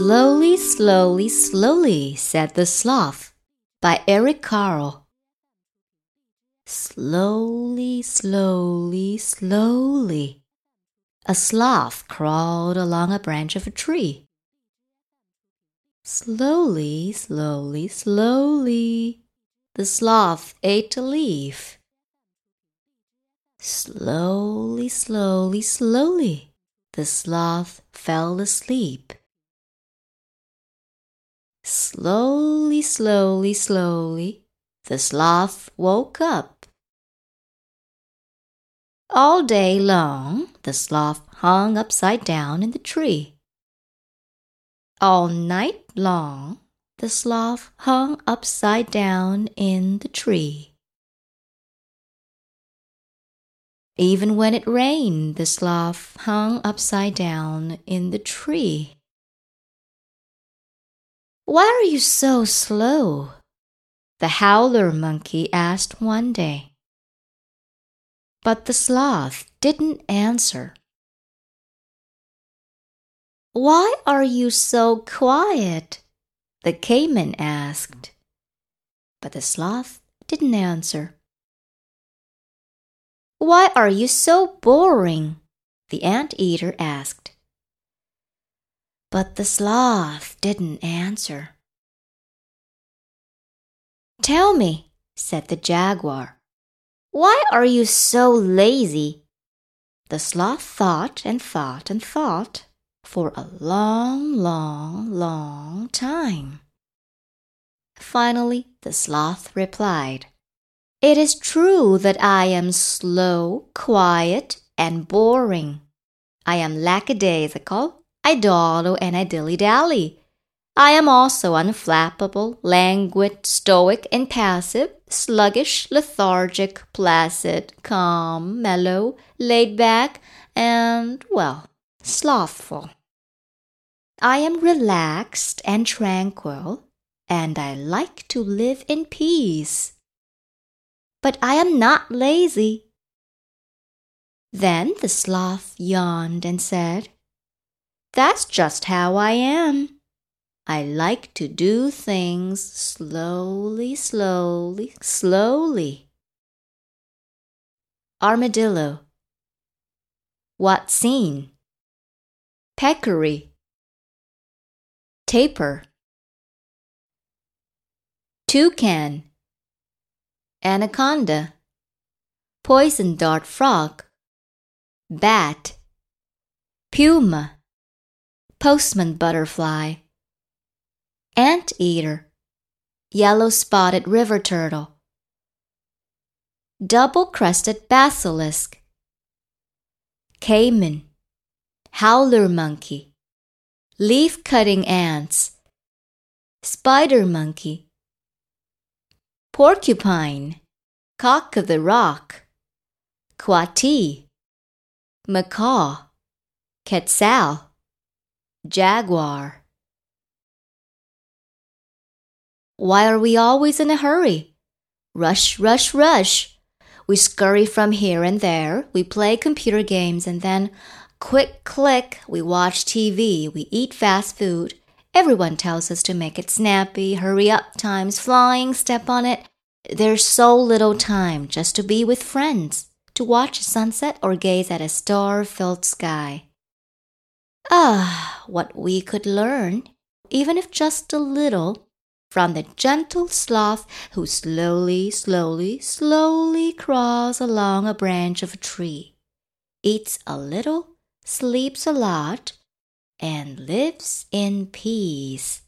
Slowly, slowly, slowly, said the sloth, by Eric Carle. Slowly, slowly, slowly, a sloth crawled along a branch of a tree. Slowly, slowly, slowly, the sloth ate a leaf. Slowly, slowly, slowly, the sloth fell asleep. Slowly, slowly, slowly, the sloth woke up. All day long, the sloth hung upside down in the tree. All night long, the sloth hung upside down in the tree. Even when it rained, the sloth hung upside down in the tree. Why are you so slow? The howler monkey asked one day. But the sloth didn't answer. Why are you so quiet? The caiman asked. But the sloth didn't answer. Why are you so boring? The anteater asked. But the sloth didn't answer. Tell me, said the jaguar, why are you so lazy? The sloth thought and thought and thought for a long, long, long time. Finally, the sloth replied, It is true that I am slow, quiet, and boring. I am lackadaisical I dawdle and I dilly dally. I am also unflappable, languid, stoic, impassive, sluggish, lethargic, placid, calm, mellow, laid back, and, well, slothful. I am relaxed and tranquil, and I like to live in peace. But I am not lazy. Then the sloth yawned and said, that's just how I am. I like to do things slowly, slowly, slowly. Armadillo. What scene? Peccary. Tapir. Toucan. Anaconda. Poison dart frog. Bat. Puma postman butterfly, ant eater, yellow spotted river turtle, double crested basilisk, caiman, howler monkey, leaf cutting ants, spider monkey, porcupine, cock of the rock, coati, macaw, quetzal jaguar. Why are we always in a hurry? Rush, rush, rush. We scurry from here and there, we play computer games, and then, quick click, we watch TV, we eat fast food. Everyone tells us to make it snappy, hurry up, time's flying, step on it. There's so little time just to be with friends, to watch a sunset or gaze at a star filled sky. Ah, what we could learn, even if just a little, from the gentle sloth who slowly, slowly, slowly crawls along a branch of a tree, eats a little, sleeps a lot, and lives in peace.